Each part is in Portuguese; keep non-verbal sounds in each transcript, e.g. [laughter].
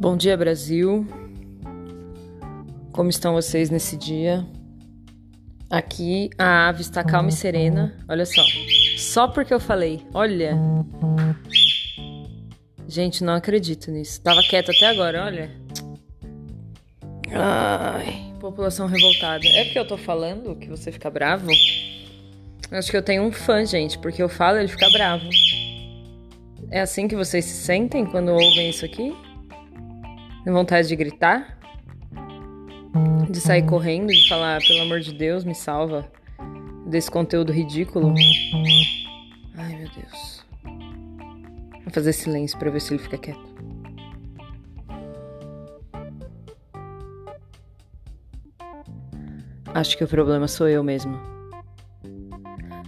Bom dia, Brasil. Como estão vocês nesse dia? Aqui a ave está calma e serena. Olha só. Só porque eu falei. Olha. Gente, não acredito nisso. Tava quieto até agora, olha. Ai, população revoltada. É porque eu tô falando que você fica bravo? Acho que eu tenho um fã, gente, porque eu falo e ele fica bravo. É assim que vocês se sentem quando ouvem isso aqui? Tem vontade de gritar? De sair correndo, de falar, pelo amor de Deus, me salva desse conteúdo ridículo? Ai, meu Deus. Vou fazer silêncio pra ver se ele fica quieto. Acho que o problema sou eu mesmo.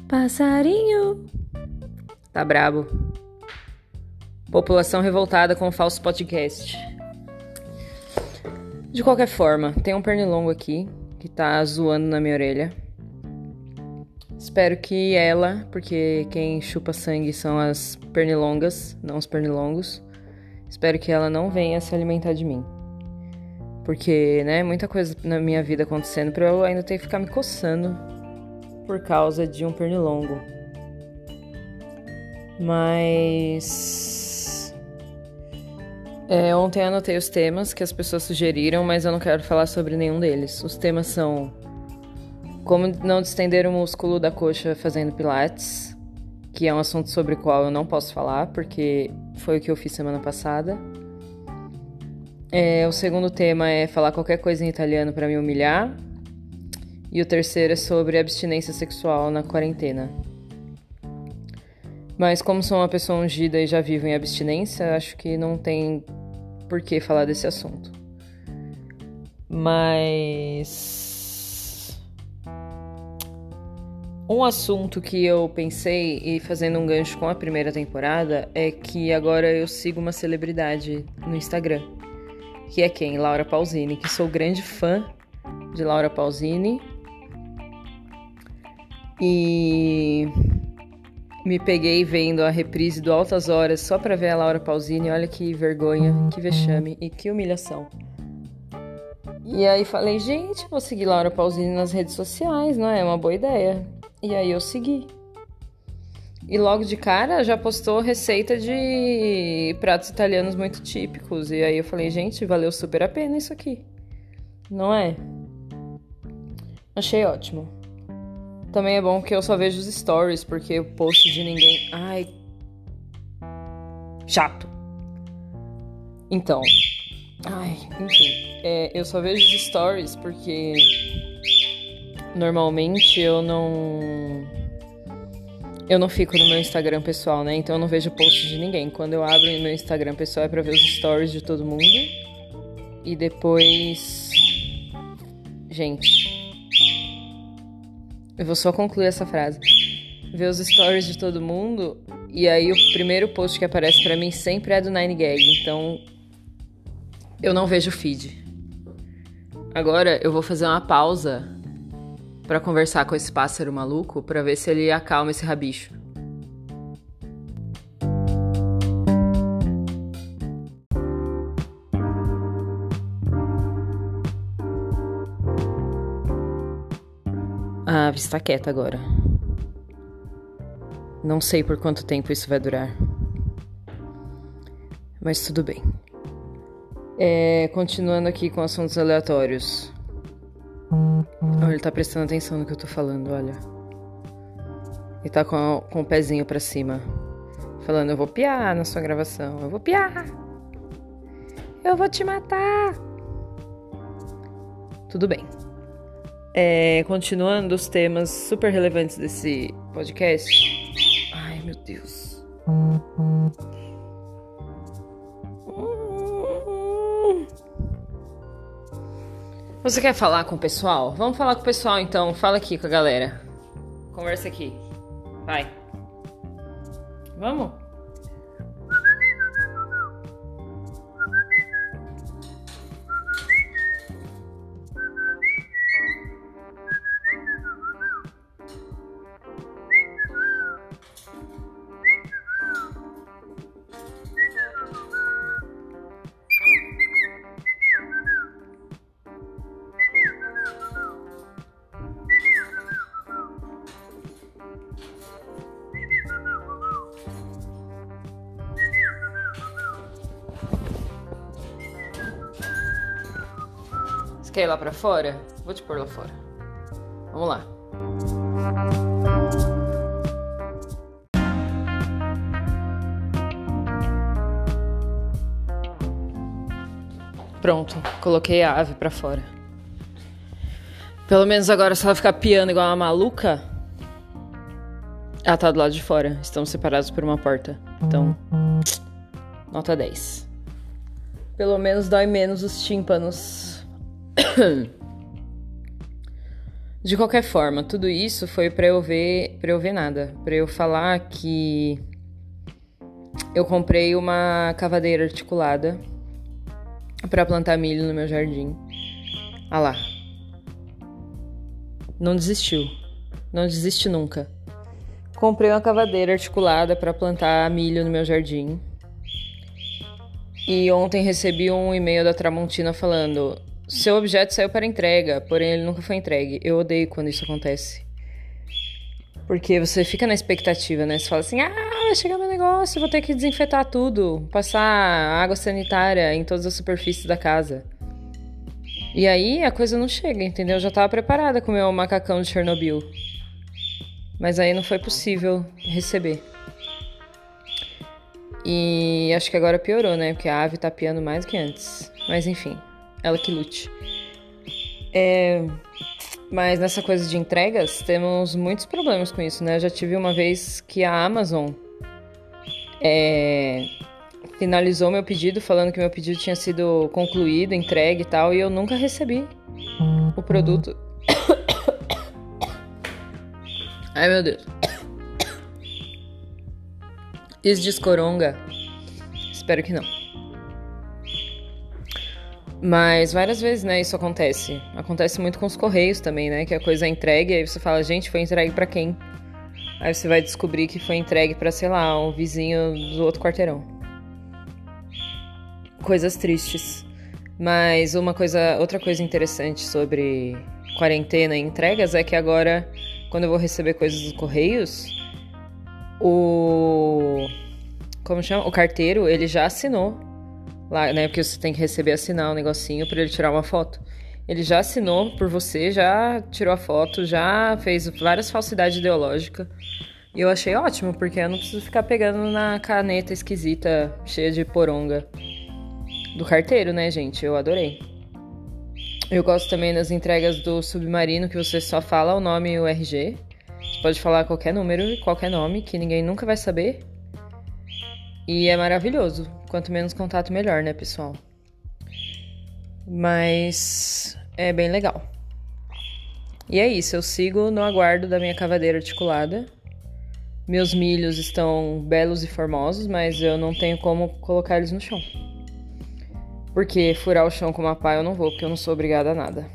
Passarinho. Tá brabo. População revoltada com o falso podcast. De qualquer forma, tem um pernilongo aqui que tá zoando na minha orelha. Espero que ela, porque quem chupa sangue são as pernilongas, não os pernilongos. Espero que ela não venha se alimentar de mim. Porque, né, muita coisa na minha vida acontecendo pra eu ainda ter que ficar me coçando por causa de um pernilongo. Mas é, ontem anotei os temas que as pessoas sugeriram, mas eu não quero falar sobre nenhum deles. Os temas são como não distender o músculo da coxa fazendo pilates, que é um assunto sobre o qual eu não posso falar, porque foi o que eu fiz semana passada. É, o segundo tema é falar qualquer coisa em italiano para me humilhar. E o terceiro é sobre abstinência sexual na quarentena. Mas como sou uma pessoa ungida e já vivo em abstinência, acho que não tem por que falar desse assunto. Mas. Um assunto que eu pensei, e fazendo um gancho com a primeira temporada, é que agora eu sigo uma celebridade no Instagram. Que é quem? Laura Pausini, que sou grande fã de Laura Pausini. E me peguei vendo a reprise do Altas Horas só pra ver a Laura Pausini. Olha que vergonha, que vexame e que humilhação. E aí falei, gente, vou seguir Laura Pausini nas redes sociais, não é? É uma boa ideia. E aí eu segui. E logo de cara já postou receita de pratos italianos muito típicos. E aí eu falei, gente, valeu super a pena isso aqui. Não é? Achei ótimo. Também é bom que eu só vejo os stories, porque o post de ninguém. Ai. Chato. Então. Ai, enfim. É, eu só vejo os stories porque. Normalmente eu não. Eu não fico no meu Instagram pessoal, né? Então eu não vejo post de ninguém. Quando eu abro no meu Instagram pessoal é pra ver os stories de todo mundo. E depois. Gente, eu vou só concluir essa frase. Ver os stories de todo mundo e aí o primeiro post que aparece para mim sempre é do Nine Gag, então eu não vejo feed. Agora eu vou fazer uma pausa para conversar com esse pássaro maluco para ver se ele acalma esse rabicho. Está quieta agora. Não sei por quanto tempo isso vai durar. Mas tudo bem. É, continuando aqui com assuntos aleatórios. Olha, ele tá prestando atenção no que eu tô falando, olha. Ele tá com, com o pezinho pra cima. Falando, eu vou piar na sua gravação. Eu vou piar. Eu vou te matar. Tudo bem. É, continuando os temas super relevantes desse podcast. Ai, meu Deus. Você quer falar com o pessoal? Vamos falar com o pessoal então. Fala aqui com a galera. Conversa aqui. Vai. Vamos? Quer ir lá pra fora? Vou te pôr lá fora. Vamos lá. Pronto, coloquei a ave para fora. Pelo menos agora, se ela ficar piando igual uma maluca, ela tá do lado de fora. Estamos separados por uma porta. Então, nota 10. Pelo menos dói menos os tímpanos. [coughs] De qualquer forma, tudo isso foi para eu ver, para eu ver nada, para eu falar que eu comprei uma cavadeira articulada para plantar milho no meu jardim. Ah lá. Não desistiu. Não desiste nunca. Comprei uma cavadeira articulada para plantar milho no meu jardim. E ontem recebi um e-mail da Tramontina falando: seu objeto saiu para entrega, porém ele nunca foi entregue. Eu odeio quando isso acontece. Porque você fica na expectativa, né? Você fala assim: ah, vai chegar meu negócio, vou ter que desinfetar tudo, passar água sanitária em todas as superfícies da casa. E aí a coisa não chega, entendeu? Eu já tava preparada com o meu macacão de Chernobyl. Mas aí não foi possível receber. E acho que agora piorou, né? Porque a ave tá piando mais do que antes. Mas enfim, ela que lute. É. Mas nessa coisa de entregas, temos muitos problemas com isso, né? Eu já tive uma vez que a Amazon é, finalizou meu pedido, falando que meu pedido tinha sido concluído, entregue e tal, e eu nunca recebi o produto. [coughs] Ai meu Deus. [coughs] Esdescoronga. Espero que não. Mas várias vezes, né, isso acontece. Acontece muito com os correios também, né? Que a coisa é entregue, aí você fala, gente, foi entregue para quem? Aí você vai descobrir que foi entregue para, sei lá, um vizinho do outro quarteirão. Coisas tristes. Mas uma coisa, outra coisa interessante sobre quarentena e entregas é que agora, quando eu vou receber coisas dos correios, o como chama? O carteiro, ele já assinou lá, né? Porque você tem que receber assinar um negocinho para ele tirar uma foto. Ele já assinou por você, já tirou a foto, já fez várias falsidades ideológicas. E eu achei ótimo, porque eu não preciso ficar pegando na caneta esquisita, cheia de poronga do carteiro, né, gente? Eu adorei. Eu gosto também das entregas do submarino, que você só fala o nome e o RG. Você pode falar qualquer número e qualquer nome, que ninguém nunca vai saber. E é maravilhoso. Quanto menos contato, melhor, né, pessoal? Mas é bem legal. E é isso, eu sigo no aguardo da minha cavadeira articulada. Meus milhos estão belos e formosos, mas eu não tenho como colocar eles no chão. Porque furar o chão com uma pá eu não vou, porque eu não sou obrigada a nada.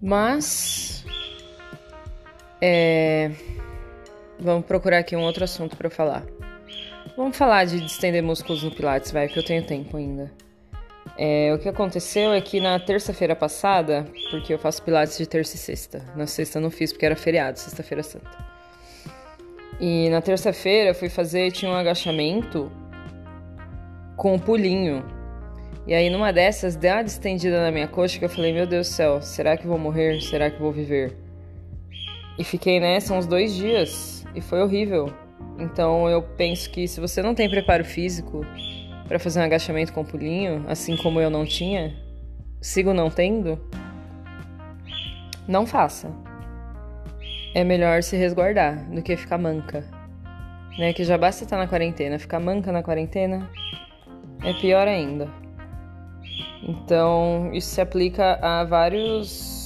Mas. É. Vamos procurar aqui um outro assunto para falar. Vamos falar de distender músculos no Pilates, vai, que eu tenho tempo ainda. É, o que aconteceu é que na terça-feira passada, porque eu faço Pilates de terça e sexta. Na sexta eu não fiz porque era feriado, sexta-feira santa. E na terça-feira eu fui fazer, tinha um agachamento com um pulinho. E aí numa dessas deu uma distendida na minha coxa que eu falei, meu Deus do céu, será que vou morrer? Será que vou viver? E fiquei nessa uns dois dias e foi horrível. Então eu penso que se você não tem preparo físico para fazer um agachamento com pulinho, assim como eu não tinha, sigo não tendo, não faça. É melhor se resguardar do que ficar manca. Né? Que já basta estar na quarentena, ficar manca na quarentena é pior ainda. Então, isso se aplica a vários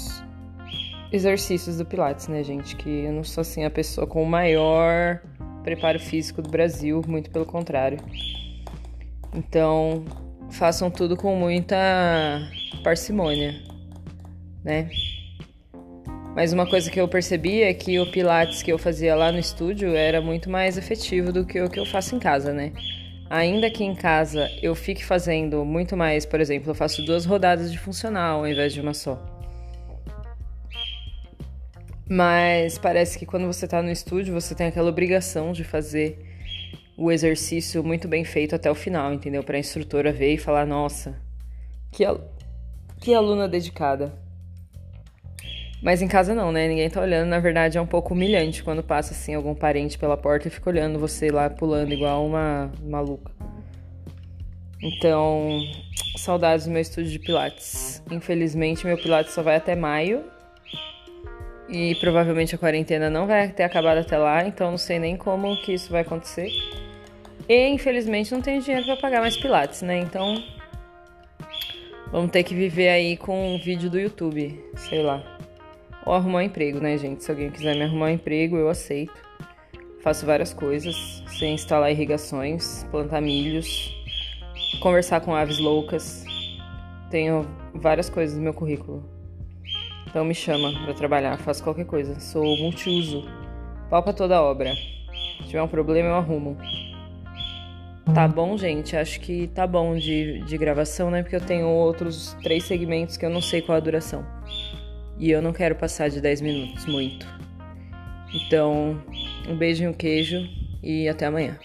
exercícios do Pilates, né, gente? Que eu não sou assim a pessoa com o maior preparo físico do Brasil, muito pelo contrário. Então, façam tudo com muita parcimônia, né? Mas uma coisa que eu percebi é que o Pilates que eu fazia lá no estúdio era muito mais efetivo do que o que eu faço em casa, né? Ainda que em casa eu fique fazendo muito mais, por exemplo, eu faço duas rodadas de funcional ao invés de uma só. Mas parece que quando você tá no estúdio, você tem aquela obrigação de fazer o exercício muito bem feito até o final, entendeu? Para a instrutora ver e falar: "Nossa, que al Que aluna dedicada. Mas em casa não, né? Ninguém tá olhando. Na verdade, é um pouco humilhante quando passa assim algum parente pela porta e fica olhando você lá pulando igual uma maluca. Então, saudades do meu estúdio de Pilates. Infelizmente, meu Pilates só vai até maio. E provavelmente a quarentena não vai ter acabado até lá, então não sei nem como que isso vai acontecer. E infelizmente não tenho dinheiro para pagar mais Pilates, né? Então vamos ter que viver aí com um vídeo do YouTube, sei lá. Ou arrumar um emprego, né, gente? Se alguém quiser me arrumar um emprego, eu aceito. Faço várias coisas, sem instalar irrigações, plantar milhos, conversar com aves loucas. Tenho várias coisas no meu currículo. Então me chama para trabalhar, faço qualquer coisa. Sou multiuso. Palpa toda obra. Se tiver um problema, eu arrumo. Tá bom, gente? Acho que tá bom de, de gravação, né? Porque eu tenho outros três segmentos que eu não sei qual a duração. E eu não quero passar de 10 minutos, muito. Então, um beijo e um queijo e até amanhã.